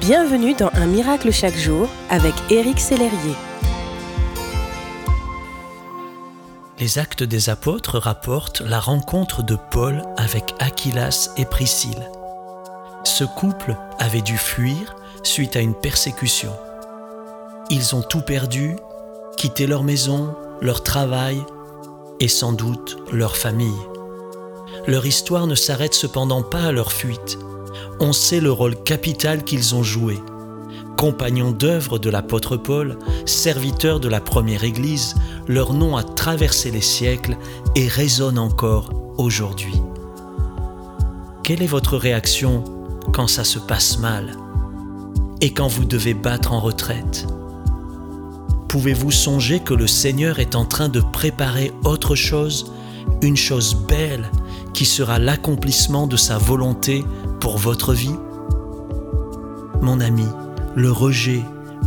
Bienvenue dans Un miracle chaque jour avec Éric Sellerier. Les actes des apôtres rapportent la rencontre de Paul avec Aquilas et Priscille. Ce couple avait dû fuir suite à une persécution. Ils ont tout perdu, quitté leur maison, leur travail et sans doute leur famille. Leur histoire ne s'arrête cependant pas à leur fuite. On sait le rôle capital qu'ils ont joué. Compagnons d'œuvre de l'apôtre Paul, serviteurs de la première Église, leur nom a traversé les siècles et résonne encore aujourd'hui. Quelle est votre réaction quand ça se passe mal et quand vous devez battre en retraite? Pouvez-vous songer que le Seigneur est en train de préparer autre chose, une chose belle, qui sera l'accomplissement de sa volonté pour votre vie Mon ami, le rejet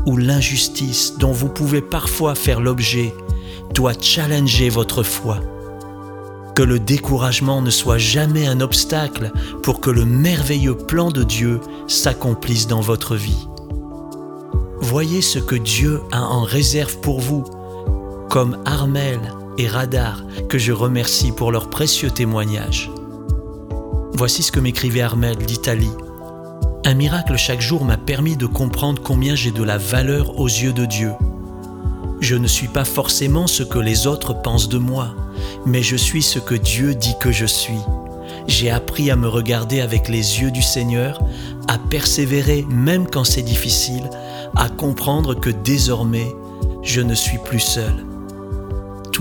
ou l'injustice dont vous pouvez parfois faire l'objet doit challenger votre foi. Que le découragement ne soit jamais un obstacle pour que le merveilleux plan de Dieu s'accomplisse dans votre vie. Voyez ce que Dieu a en réserve pour vous, comme Armel et Radar, que je remercie pour leur précieux témoignage. Voici ce que m'écrivait Armel d'Italie. Un miracle chaque jour m'a permis de comprendre combien j'ai de la valeur aux yeux de Dieu. Je ne suis pas forcément ce que les autres pensent de moi, mais je suis ce que Dieu dit que je suis. J'ai appris à me regarder avec les yeux du Seigneur, à persévérer même quand c'est difficile, à comprendre que désormais, je ne suis plus seul.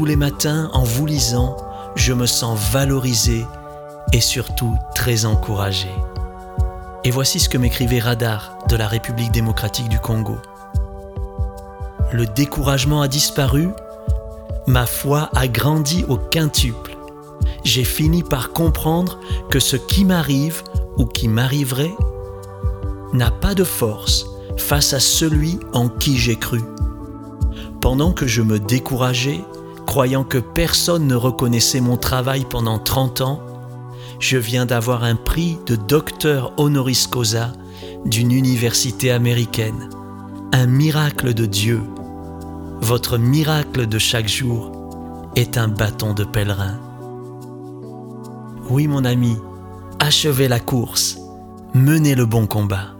Les matins, en vous lisant, je me sens valorisé et surtout très encouragé. Et voici ce que m'écrivait Radar de la République démocratique du Congo. Le découragement a disparu, ma foi a grandi au quintuple. J'ai fini par comprendre que ce qui m'arrive ou qui m'arriverait n'a pas de force face à celui en qui j'ai cru. Pendant que je me décourageais, croyant que personne ne reconnaissait mon travail pendant 30 ans, je viens d'avoir un prix de docteur honoris causa d'une université américaine. Un miracle de Dieu. Votre miracle de chaque jour est un bâton de pèlerin. Oui mon ami, achevez la course, menez le bon combat.